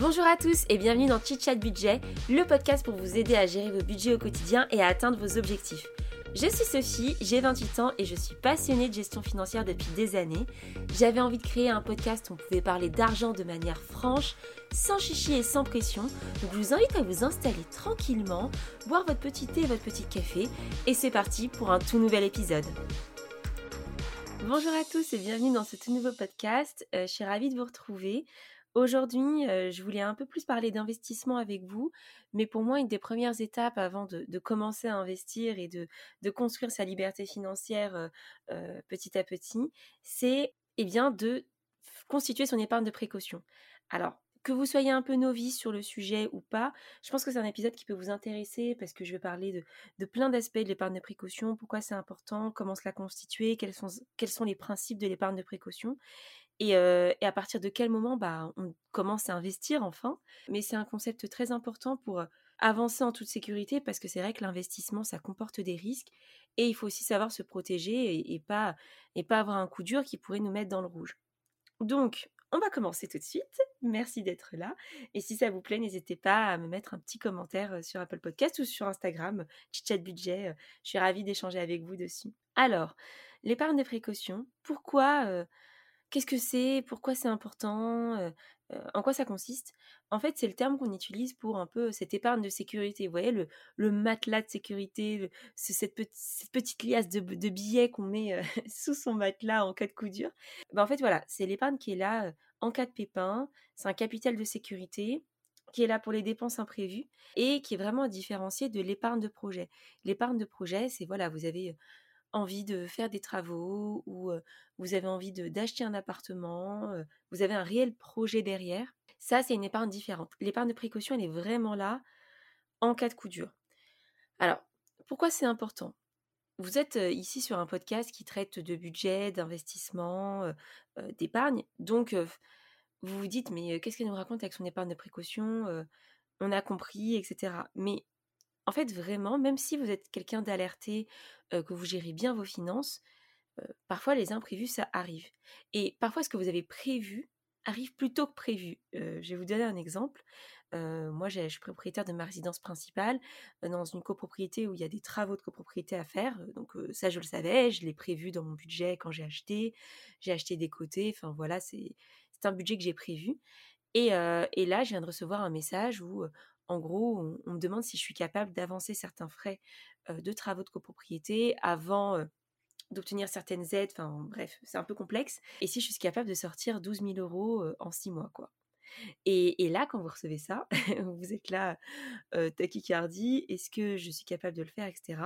Bonjour à tous et bienvenue dans Chit Chat Budget, le podcast pour vous aider à gérer vos budgets au quotidien et à atteindre vos objectifs. Je suis Sophie, j'ai 28 ans et je suis passionnée de gestion financière depuis des années. J'avais envie de créer un podcast où on pouvait parler d'argent de manière franche, sans chichi et sans pression. Donc je vous invite à vous installer tranquillement, boire votre petit thé et votre petit café et c'est parti pour un tout nouvel épisode. Bonjour à tous et bienvenue dans ce tout nouveau podcast. Euh, je suis ravie de vous retrouver. Aujourd'hui, je voulais un peu plus parler d'investissement avec vous, mais pour moi, une des premières étapes avant de, commencer à investir et de, construire sa liberté financière petit à petit, c'est eh bien de constituer son épargne de précaution. Alors, que vous soyez un peu novice sur le sujet ou pas, je pense que c'est un épisode qui peut vous intéresser parce que je vais parler de, plein d'aspects de l'épargne de précaution, pourquoi c'est important, comment se la constituer, quels sont, quels sont les principes de l'épargne de précaution. Et, à partir de quel moment bah, on commence à investir enfin? Mais c'est un concept très important pour avancer en toute sécurité parce que c'est vrai que l'investissement, ça comporte des risques et il faut aussi savoir se protéger et, pas, et pas avoir un coup dur qui pourrait nous mettre dans le rouge. Donc, on va commencer tout de suite. Merci d'être là. Et si ça vous plaît, n'hésitez pas à me mettre un petit commentaire sur Apple Podcast ou sur Instagram, Chitchat Budget. Je suis ravie d'échanger avec vous dessus. Alors, l'épargne de précaution, pourquoi Qu'est-ce que c'est? Pourquoi c'est important? En quoi ça consiste? En fait, c'est le terme qu'on utilise pour un peu cette épargne de sécurité. Vous voyez, le, matelas de sécurité, cette, petite liasse de, billets qu'on met sous son matelas en cas de coup dur. Ben, en fait, voilà, c'est l'épargne qui est là en cas de pépin. C'est un capital de sécurité qui est là pour les dépenses imprévues et qui est vraiment différencié de l'épargne de projet. L'épargne de projet, c'est voilà, vous avez envie de faire des travaux ou vous avez envie d'acheter un appartement, vous avez un réel projet derrière, ça c'est une épargne différente. L'épargne de précaution, elle est vraiment là en cas de coup dur. Alors, pourquoi c'est important? Vous êtes ici sur un podcast qui traite de budget, d'investissement, d'épargne, donc vous vous dites mais qu'est-ce qu'elle nous raconte avec son épargne de précaution On a compris, etc. Mais en fait, vraiment, même si vous êtes quelqu'un d'alerté, que vous gérez bien vos finances, parfois les imprévus, ça arrive. Et parfois, ce que vous avez prévu arrive plus tôt que prévu. je vais vous donner un exemple. moi, je suis propriétaire de ma résidence principale dans une copropriété où il y a des travaux de copropriété à faire. Donc ça, je le savais, je l'ai prévu dans mon budget quand j'ai acheté. J'ai acheté des côtés. Enfin voilà, c'est un budget que j'ai prévu. Et, et, là, je viens de recevoir un message où en gros, on, me demande si je suis capable d'avancer certains frais de travaux de copropriété avant d'obtenir certaines aides. Enfin, bref, c'est un peu complexe. Et si je suis capable de sortir 12 000 euros en six mois, quoi. Et, là, quand vous recevez ça, vous êtes là, euh, tachycardie, est-ce que je suis capable de le faire, etc.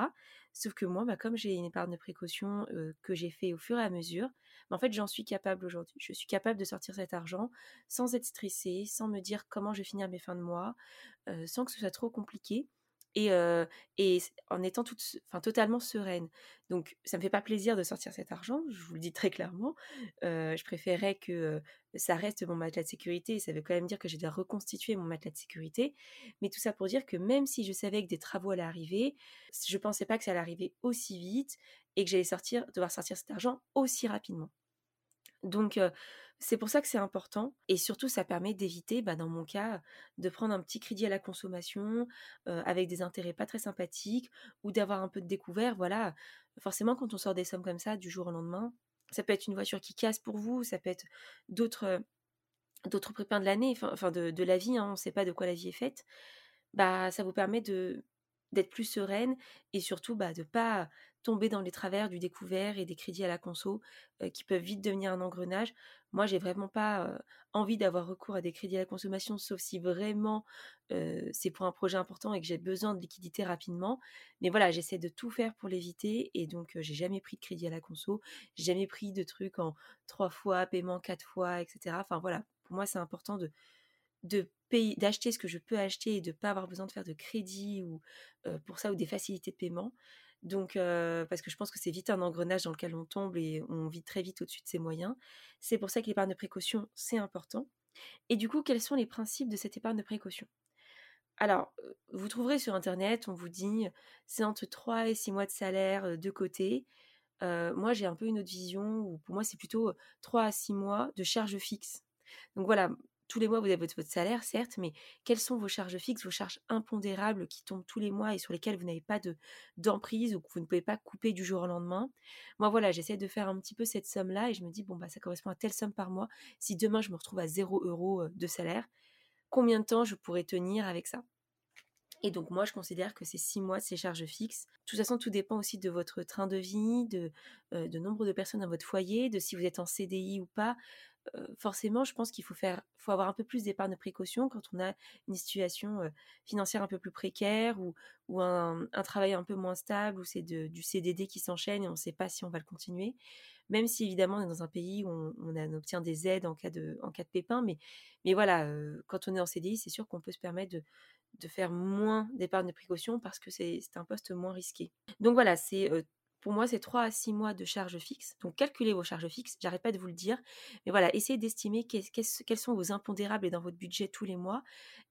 Sauf que moi, bah, comme j'ai une épargne de précaution que j'ai fait au fur et à mesure, bah, en fait, j'en suis capable aujourd'hui. Je suis capable de sortir cet argent sans être stressée, sans me dire comment je vais finir mes fins de mois, sans que ce soit trop compliqué et, et en étant totalement sereine. Donc, ça me fait pas plaisir de sortir cet argent, je vous le dis très clairement. je préférais que ça reste mon matelas de sécurité. Ça veut quand même dire que j'ai dû reconstituer mon matelas de sécurité. Mais tout ça pour dire que même si je savais que des travaux allaient arriver, je pensais pas que ça allait arriver aussi vite et que j'allais devoir sortir cet argent aussi rapidement. Donc, c'est pour ça que c'est important et surtout ça permet d'éviter, bah, dans mon cas, de prendre un petit crédit à la consommation avec des intérêts pas très sympathiques ou d'avoir un peu de découvert. Voilà, forcément quand on sort des sommes comme ça du jour au lendemain, ça peut être une voiture qui casse pour vous, ça peut être d'autres d'autres prépins de l'année, enfin de, la vie, hein, on ne sait pas de quoi la vie est faite. Bah, ça vous permet de d'être plus sereine et surtout bah, de pas tomber dans les travers du découvert et des crédits à la conso qui peuvent vite devenir un engrenage. Moi, j'ai vraiment pas envie d'avoir recours à des crédits à la consommation, sauf si vraiment c'est pour un projet important et que j'ai besoin de liquidité rapidement. Mais voilà, j'essaie de tout faire pour l'éviter et donc j'ai jamais pris de crédit à la conso, j'ai jamais pris de trucs en trois fois, paiement quatre fois, etc. Enfin voilà, pour moi c'est important de de payer, d'acheter ce que je peux acheter et de ne pas avoir besoin de faire de crédit ou pour ça ou des facilités de paiement. Donc, parce que je pense que c'est vite un engrenage dans lequel on tombe et on vit très vite au-dessus de ses moyens. C'est pour ça que l'épargne de précaution, c'est important. Et du coup, quels sont les principes de cette épargne de précaution? Alors, vous trouverez sur Internet, on vous dit, c'est entre 3 et 6 mois de salaire de côté. moi, j'ai un peu une autre vision où pour moi, c'est plutôt 3 à 6 mois de charges fixes. Donc voilà, tous les mois, vous avez votre, salaire, certes, mais quelles sont vos charges fixes, vos charges impondérables qui tombent tous les mois et sur lesquelles vous n'avez pas de d'emprise ou que vous ne pouvez pas couper du jour au lendemain? Moi, voilà, j'essaie de faire un petit peu cette somme-là et je me dis, bon, bah, ça correspond à telle somme par mois. Si demain, je me retrouve à 0 euros de salaire, combien de temps je pourrais tenir avec ça? Et donc moi, je considère que c'est six mois, ces charges fixes. De toute façon, tout dépend aussi de votre train de vie, de, de nombre de personnes dans votre foyer, de si vous êtes en CDI ou pas forcément, je pense qu'il faut faire, faut avoir un peu plus d'épargne de précaution quand on a une situation financière un peu plus précaire ou, un, travail un peu moins stable ou c'est du CDD qui s'enchaîne et on ne sait pas si on va le continuer. Même si évidemment on est dans un pays où on, obtient des aides en cas de, pépin, mais, voilà, quand on est en CDI, c'est sûr qu'on peut se permettre de, de faire moins d'épargne de précaution parce que c'est un poste moins risqué. Donc voilà, c'est pour moi, c'est 3 à 6 mois de charges fixes. Donc, calculez vos charges fixes. J'arrête pas de vous le dire. Mais voilà, essayez d'estimer quels sont vos impondérables dans votre budget tous les mois.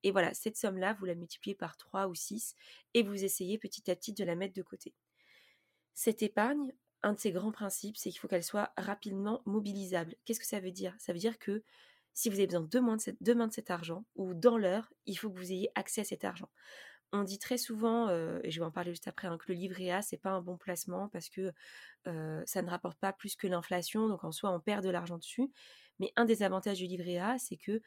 Et voilà, cette somme-là, vous la multipliez par 3 ou 6 et vous essayez petit à petit de la mettre de côté. Cette épargne, un de ses grands principes, c'est qu'il faut qu'elle soit rapidement mobilisable. Qu'est-ce que ça veut dire? Ça veut dire que si vous avez besoin demain de, cet argent ou dans l'heure, il faut que vous ayez accès à cet argent on dit très souvent, et je vais en parler juste après, hein, que le livret A, c'est pas un bon placement parce que ça ne rapporte pas plus que l'inflation, donc en soi, on perd de l'argent dessus. Mais un des avantages du livret A, c'est que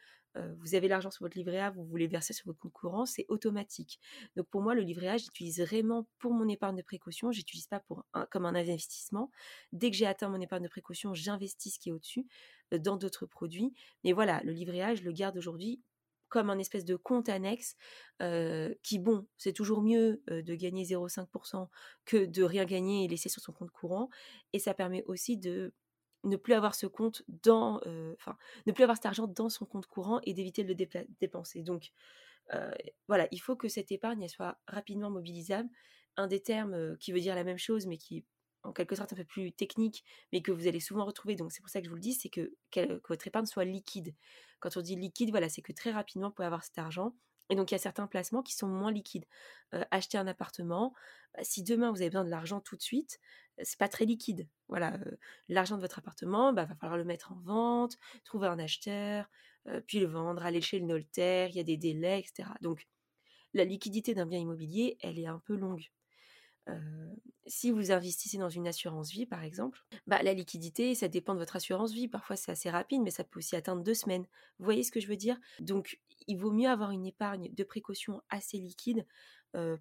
vous avez l'argent sur votre livret A, vous voulez verser sur votre compte courant, c'est automatique. Donc pour moi, le livret A, j'utilise vraiment pour mon épargne de précaution, j'utilise pas pour comme un investissement. Dès que j'ai atteint mon épargne de précaution, j'investis ce qui est au-dessus dans d'autres produits. Mais voilà, le livret A, je le garde aujourd'hui comme un espèce de compte annexe qui, bon, c'est toujours mieux de gagner 0,5% que de rien gagner et laisser sur son compte courant. Et ça permet aussi de ne plus avoir ce compte dans, enfin, ne plus avoir cet argent dans son compte courant et d'éviter de le dépenser. Donc, voilà, il faut que cette épargne soit rapidement mobilisable. Un des termes qui veut dire la même chose, mais qui en quelque sorte un peu plus technique, mais que vous allez souvent retrouver, donc c'est pour ça que je vous le dis, c'est que, votre épargne soit liquide. Quand on dit liquide, voilà, c'est que très rapidement, vous pouvez avoir cet argent. Et donc, il y a certains placements qui sont moins liquides. Euh, acheter un appartement, bah, si demain vous avez besoin de l'argent tout de suite, euh, c'est pas très liquide. Voilà, euh, l'argent de votre appartement, bah, va falloir le mettre en vente, trouver un acheteur, puis le vendre, aller chez le notaire, il y a des délais, etc. Donc, la liquidité d'un bien immobilier, elle est un peu longue si vous investissez dans une assurance vie, par exemple, bah, la liquidité, ça dépend de votre assurance vie. Parfois, c'est assez rapide, mais ça peut aussi atteindre deux semaines. Vous voyez ce que je veux dire? Donc, il vaut mieux avoir une épargne de précaution assez liquide,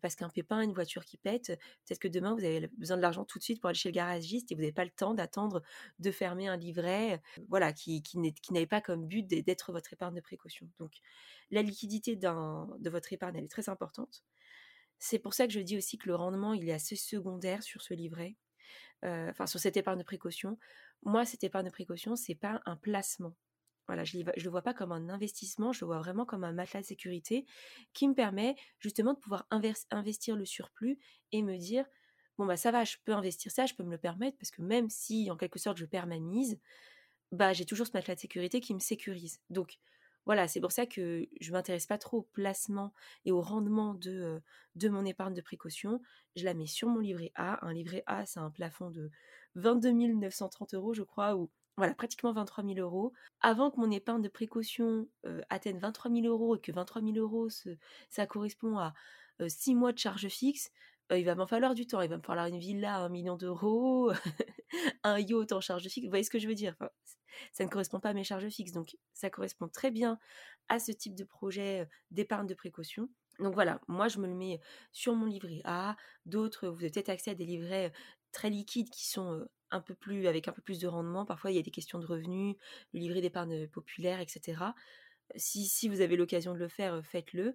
parce qu'un pépin, une voiture qui pète, peut-être que demain, vous avez besoin de l'argent tout de suite pour aller chez le garagiste et vous n'avez pas le temps d'attendre de fermer un livret, voilà, qui, qui n'avait pas comme but d'être votre épargne de précaution. Donc, la liquidité de votre épargne, elle est très importante. C'est pour ça que je dis aussi que le rendement, il est assez secondaire sur ce livret, enfin sur cette épargne de précaution. Moi, cette épargne de précaution, c'est pas un placement. Voilà, je ne le vois pas comme un investissement, je le vois vraiment comme un matelas de sécurité qui me permet justement de pouvoir investir le surplus et me dire bon bah ça va, je peux investir ça, je peux me le permettre parce que même si en quelque sorte je perds ma mise, bah j'ai toujours ce matelas de sécurité qui me sécurise. Donc voilà, c'est pour ça que je m'intéresse pas trop au placement et au rendement de, de mon épargne de précaution. Je la mets sur mon livret A. Un livret A, c'est un plafond de 22 930 euros, je crois, ou voilà, pratiquement 23 000 euros. Avant que mon épargne de précaution atteigne 23 000 euros et que 23 000 euros, ça correspond à 6 mois de charge fixe, il va m'en falloir du temps. Il va me falloir une villa à 1 million d'euros, un yacht en charge fixe. Vous voyez ce que je veux dire? Ça ne correspond pas à mes charges fixes. Donc, ça correspond très bien à ce type de projet d'épargne de précaution. Donc voilà, moi je me le mets sur mon livret A. D'autres, vous avez peut-être accès à des livrets très liquides qui sont un peu plus avec un peu plus de rendement. Parfois, il y a des questions de revenus, le livret d'épargne populaire, etc si, vous avez l'occasion de le faire, faites-le.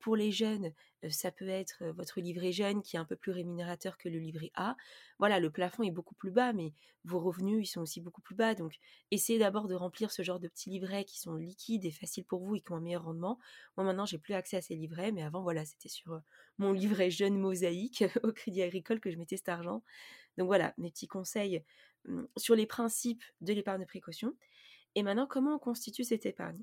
pour les jeunes, ça peut être votre livret jeune qui est un peu plus rémunérateur que le livret A. Voilà, le plafond est beaucoup plus bas, mais vos revenus, ils sont aussi beaucoup plus bas. Donc, essayez d'abord de remplir ce genre de petits livrets qui sont liquides et faciles pour vous et qui ont un meilleur rendement. Moi, maintenant, j'ai plus accès à ces livrets, mais avant, voilà, c'était sur mon livret jeune mosaïque au Crédit Agricole que je mettais cet argent. Donc voilà, mes petits conseils mmh, sur les principes de l'épargne de précaution. Et maintenant, comment on constitue cette épargne?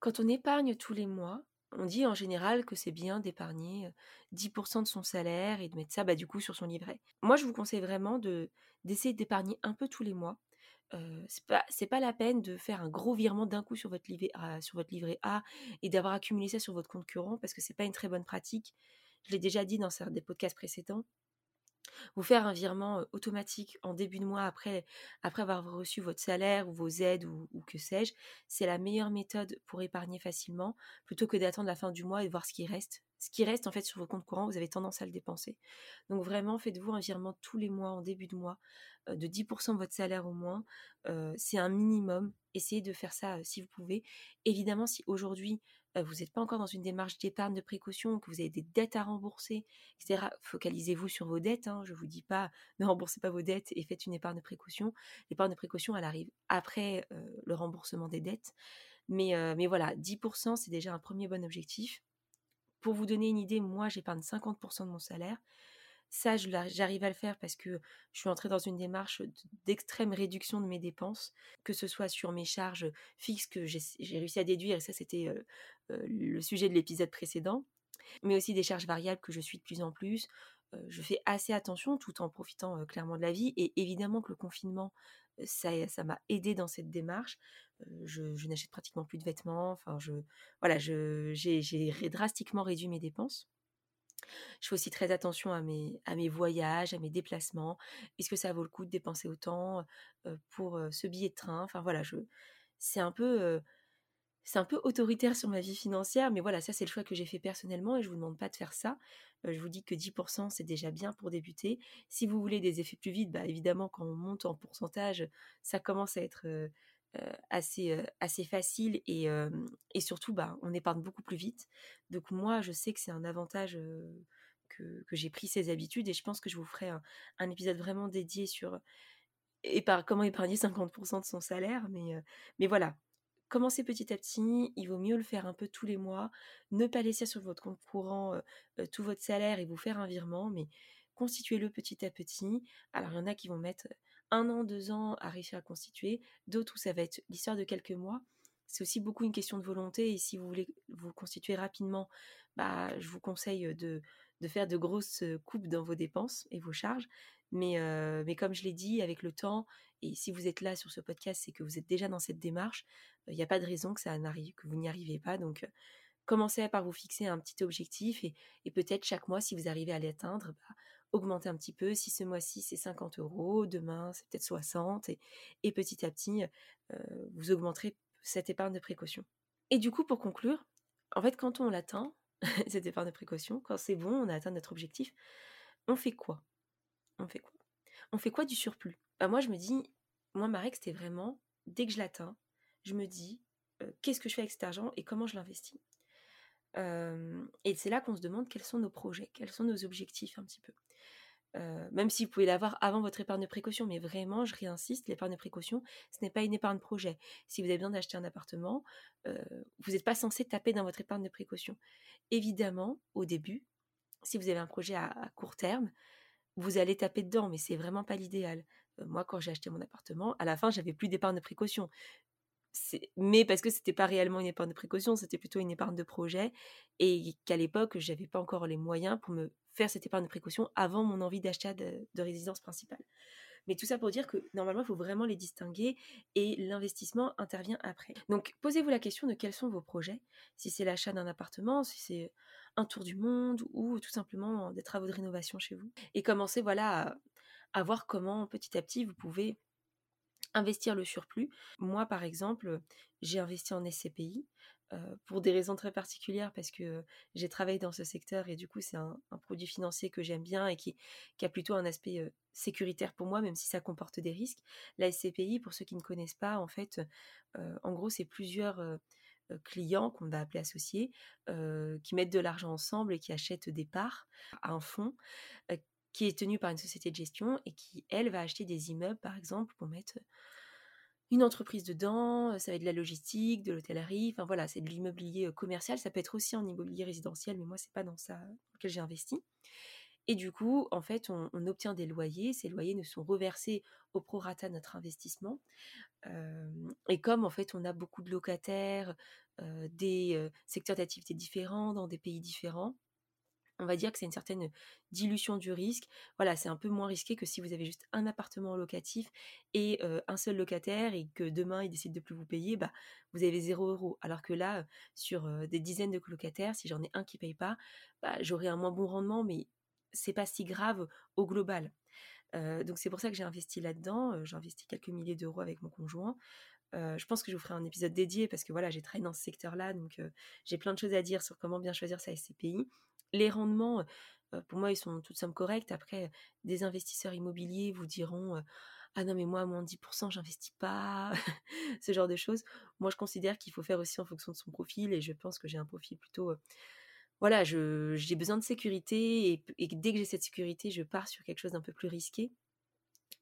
Quand on épargne tous les mois, on dit en général que c'est bien d'épargner 10% de son salaire et de mettre ça bah, du coup sur son livret. Moi, je vous conseille vraiment de d'essayer d'épargner un peu tous les mois. c'est pas la peine de faire un gros virement d'un coup sur votre livret A, sur votre livret A et d'avoir accumulé ça sur votre compte courant parce que c'est pas une très bonne pratique. Je l'ai déjà dit dans des podcasts précédents. Vous faire un virement automatique en début de mois après, avoir reçu votre salaire ou vos aides ou, ou que sais-je, c'est la meilleure méthode pour épargner facilement plutôt que d'attendre la fin du mois et de voir ce qui reste. Ce qui reste en fait sur vos comptes courants, vous avez tendance à le dépenser. Donc vraiment, faites-vous un virement tous les mois en début de mois de 10% de votre salaire au moins. c'est un minimum. Essayez de faire ça si vous pouvez. Évidemment, si aujourd'hui vous n'êtes pas encore dans une démarche d'épargne de précaution, que vous avez des dettes à rembourser, etc., focalisez-vous sur vos dettes. Hein. Je ne vous dis pas ne remboursez pas vos dettes et faites une épargne de précaution. L'épargne de précaution, elle arrive après le remboursement des dettes. Mais, mais voilà, 10%, c'est déjà un premier bon objectif. Pour vous donner une idée, moi, j'épargne 50% de mon salaire. Ça, j'arrive à le faire parce que je suis entrée dans une démarche d'extrême réduction de mes dépenses, que ce soit sur mes charges fixes que j'ai réussi à déduire, et ça c'était le sujet de l'épisode précédent, mais aussi des charges variables que je suis de plus en plus. je fais assez attention tout en profitant clairement de la vie, et évidemment que le confinement, ça m'a aidé dans cette démarche. je, n'achète pratiquement plus de vêtements, enfin voilà, j'ai drastiquement réduit mes dépenses. Je fais aussi très attention à mes, voyages, à mes déplacements. Est-ce que ça vaut le coup de dépenser autant pour ce billet de train? Enfin voilà, je, c'est un peu, c'est un peu autoritaire sur ma vie financière, mais voilà, ça c'est le choix que j'ai fait personnellement et je vous demande pas de faire ça. je vous dis que 10% c'est déjà bien pour débuter. Si vous voulez des effets plus vite, bah évidemment quand on monte en pourcentage, ça commence à être assez, assez facile et, et surtout bah, on épargne beaucoup plus vite. Donc moi je sais que c'est un avantage que, que j'ai pris ces habitudes et je pense que je vous ferai un, épisode vraiment dédié sur comment épargner 50% de son salaire. Mais, mais voilà, commencez petit à petit, il vaut mieux le faire un peu tous les mois, ne pas laisser sur votre compte courant tout votre salaire et vous faire un virement, mais constituez-le petit à petit. Alors il y en a qui vont mettre un an, deux ans à réussir à constituer, d'autres où ça va être l'histoire de quelques mois. C'est aussi beaucoup une question de volonté et si vous voulez vous constituer rapidement, bah, je vous conseille de, faire de grosses coupes dans vos dépenses et vos charges. Mais, comme je l'ai dit, avec le temps, et si vous êtes là sur ce podcast, c'est que vous êtes déjà dans cette démarche, il n'y a pas de raison que, ça n'arrive, que vous n'y arrivez pas. Donc, commencez par vous fixer un petit objectif et, et peut-être chaque mois, si vous arrivez à l'atteindre, bah, augmenter un petit peu. Si ce mois-ci c'est 50 euros, demain c'est peut-être 60 et, et, petit à petit euh, vous augmenterez cette épargne de précaution. Et du coup, pour conclure, en fait, quand on l'atteint, cette épargne de précaution, quand c'est bon, on a atteint notre objectif, on fait quoi? On fait quoi? On fait quoi du surplus? Bah, Moi, je me dis, moi, ma règle, c'était vraiment, dès que je l'atteins, je me dis, euh, qu'est-ce que je fais avec cet argent et comment je l'investis? Et c'est là qu'on se demande quels sont nos projets, quels sont nos objectifs un petit peu. Même si vous pouvez l'avoir avant votre épargne de précaution, mais vraiment, je réinsiste, l'épargne de précaution, ce n'est pas une épargne projet. Si vous avez besoin d'acheter un appartement, vous n'êtes pas censé taper dans votre épargne de précaution. Évidemment, au début, si vous avez un projet à, court terme, vous allez taper dedans, mais c'est vraiment pas l'idéal. moi, quand j'ai acheté mon appartement, à la fin, j'avais plus d'épargne de précaution mais parce que c'était pas réellement une épargne de précaution, c'était plutôt une épargne de projet et qu'à l'époque, j'avais pas encore les moyens pour me faire cette épargne de précaution avant mon envie d'achat de, résidence principale. Mais tout ça pour dire que normalement, il faut vraiment les distinguer et l'investissement intervient après. Donc, posez-vous la question de quels sont vos projets. Si c'est l'achat d'un appartement, si c'est un tour du monde ou tout simplement des travaux de rénovation chez vous. Et commencez voilà, à voir comment petit à petit vous pouvez investir le surplus. Moi, par exemple, j'ai investi en SCPI pour des raisons très particulières parce que j'ai travaillé dans ce secteur et du coup, c'est un, produit financier que j'aime bien et qui, a plutôt un aspect sécuritaire pour moi, même si ça comporte des risques. La SCPI, pour ceux qui ne connaissent pas, en fait, en gros, c'est plusieurs clients qu'on va appeler associés qui mettent de l'argent ensemble et qui achètent des parts à un fonds qui est tenue par une société de gestion et qui, elle, va acheter des immeubles, par exemple, pour mettre une entreprise dedans, ça va être de la logistique, de l'hôtellerie, enfin voilà, c'est de l'immobilier commercial, ça peut être aussi en immobilier résidentiel, mais moi, c'est pas dans ça dans lequel j'ai investi. Et du coup, en fait, on, obtient des loyers, ces loyers ne sont reversés au prorata de notre investissement. et comme, en fait, on a beaucoup de locataires, des secteurs d'activité différents, dans des pays différents, on va dire que c'est une certaine dilution du risque. Voilà, c'est un peu moins risqué que si vous avez juste un appartement locatif et un seul locataire et que demain il décide de plus vous payer, bah vous avez 0 euros. Alors que là, sur des dizaines de colocataires, si j'en ai un qui paye pas, bah, j'aurai un moins bon rendement, mais c'est pas si grave au global. donc c'est pour ça que j'ai investi là-dedans. J'ai investi quelques milliers d'euros avec mon conjoint. je pense que je vous ferai un épisode dédié parce que voilà, j'ai travaillé dans ce secteur-là, donc j'ai plein de choses à dire sur comment bien choisir sa SCPI les rendements, pour moi, ils sont toutes sommes corrects. Après, des investisseurs immobiliers vous diront Ah non, mais moi, à moins de 10%, j'investis pas, ce genre de choses. Moi, je considère qu'il faut faire aussi en fonction de son profil et je pense que j'ai un profil plutôt. voilà, j'ai besoin de sécurité et, et dès que j'ai cette sécurité, je pars sur quelque chose d'un peu plus risqué.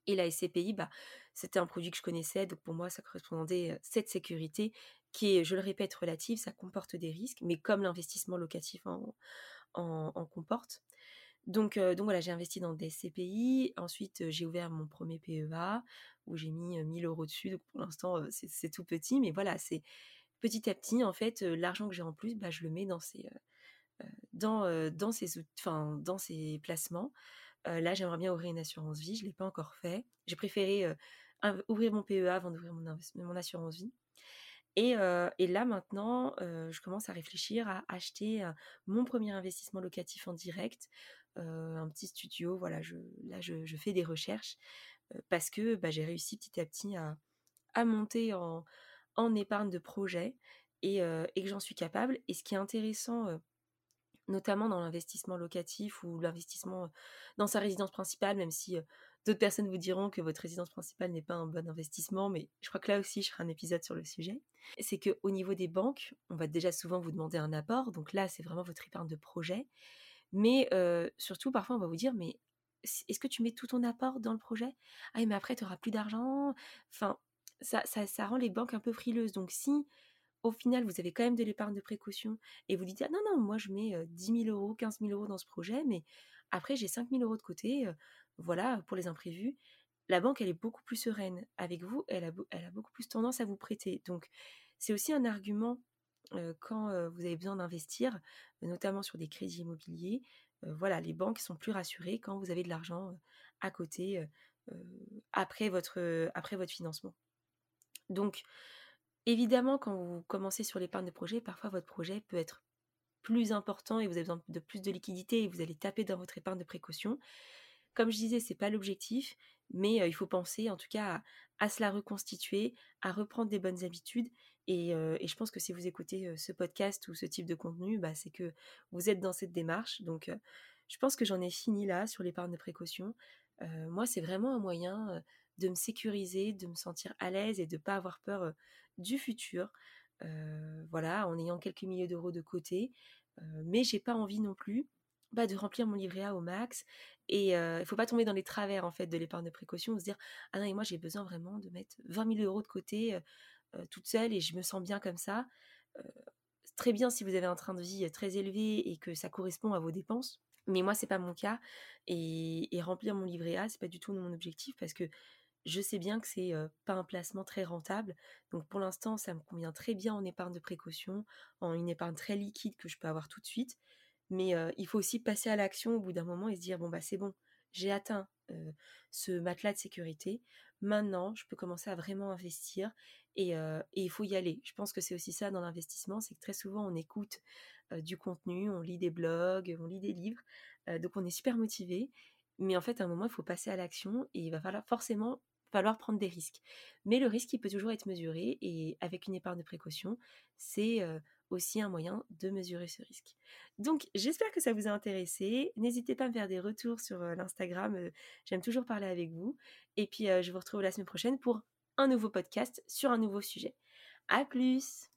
Et la SCPI, bah, c'était un produit que je connaissais, donc pour moi, ça correspondait à cette sécurité qui est, je le répète, relative, ça comporte des risques, mais comme l'investissement locatif en, en, comporte. Donc, donc voilà, j'ai investi dans des CPI. Ensuite, j'ai ouvert mon premier PEA où j'ai mis 1000 euros dessus. Donc pour l'instant, c'est tout petit, mais voilà, c'est petit à petit, en fait, l'argent que j'ai en plus, bah, je le mets dans ces, dans, dans ces, dans ces placements. là, j'aimerais bien ouvrir une assurance vie. Je ne l'ai pas encore fait. J'ai préféré ouvrir mon PEA avant d'ouvrir mon, mon assurance vie. Et, là maintenant, je commence à réfléchir à acheter mon premier investissement locatif en direct, un petit studio. Voilà, là je, fais des recherches parce que bah, j'ai réussi petit à petit à, monter en, épargne de projet et, et que j'en suis capable. Et ce qui est intéressant notamment dans l'investissement locatif ou l'investissement dans sa résidence principale, même si d'autres personnes vous diront que votre résidence principale n'est pas un bon investissement, mais je crois que là aussi je ferai un épisode sur le sujet. C'est qu'au niveau des banques, on va déjà souvent vous demander un apport, donc là c'est vraiment votre épargne de projet, mais surtout parfois on va vous dire mais est-ce que tu mets tout ton apport dans le projet? Ah mais après tu n'auras plus d'argent. Enfin, ça, rend les banques un peu frileuses. Donc si au final, vous avez quand même de l'épargne de précaution et vous dites, ah non, non, moi je mets 10 000 euros, 15 000 euros dans ce projet, mais après j'ai 5 000 euros de côté, voilà, pour les imprévus. La banque, elle est beaucoup plus sereine. Avec vous, elle a, beaucoup plus tendance à vous prêter. Donc, c'est aussi un argument quand vous avez besoin d'investir, notamment sur des crédits immobiliers. voilà, les banques sont plus rassurées quand vous avez de l'argent à côté après, votre, après votre financement. Donc, Évidemment, quand vous commencez sur l'épargne de projet, parfois votre projet peut être plus important et vous avez besoin de plus de liquidité et vous allez taper dans votre épargne de précaution. Comme je disais, c'est pas l'objectif, mais il faut penser en tout cas à, se la reconstituer, à reprendre des bonnes habitudes. Et, je pense que si vous écoutez ce podcast ou ce type de contenu, bah, c'est que vous êtes dans cette démarche. Donc, je pense que j'en ai fini là sur l'épargne de précaution. moi, c'est vraiment un moyen de me sécuriser, de me sentir à l'aise et de ne pas avoir peur du futur. voilà, en ayant quelques milliers d'euros de côté. mais j'ai pas envie non plus bah, de remplir mon livret A au max. Et il ne faut pas tomber dans les travers en fait de l'épargne de précaution, se dire ah non et moi j'ai besoin vraiment de mettre 20 000 euros de côté toute seule et je me sens bien comme ça. très bien si vous avez un train de vie très élevé et que ça correspond à vos dépenses. Mais moi, c'est pas mon cas. Et, et remplir mon livret A, c'est pas du tout mon objectif parce que je sais bien que c'est pas un placement très rentable. Donc pour l'instant, ça me convient très bien en épargne de précaution, en une épargne très liquide que je peux avoir tout de suite. Mais il faut aussi passer à l'action au bout d'un moment et se dire bon bah c'est bon, j'ai atteint ce matelas de sécurité. Maintenant, je peux commencer à vraiment investir et, il faut y aller. Je pense que c'est aussi ça dans l'investissement, c'est que très souvent on écoute du contenu, on lit des blogs, on lit des livres, donc on est super motivé. Mais en fait, à un moment, il faut passer à l'action et il va falloir forcément falloir prendre des risques. Mais le risque, il peut toujours être mesuré et avec une épargne de précaution, c'est aussi un moyen de mesurer ce risque. Donc, j'espère que ça vous a intéressé. N'hésitez pas à me faire des retours sur l'Instagram. J'aime toujours parler avec vous. Et puis, je vous retrouve la semaine prochaine pour un nouveau podcast sur un nouveau sujet. À plus!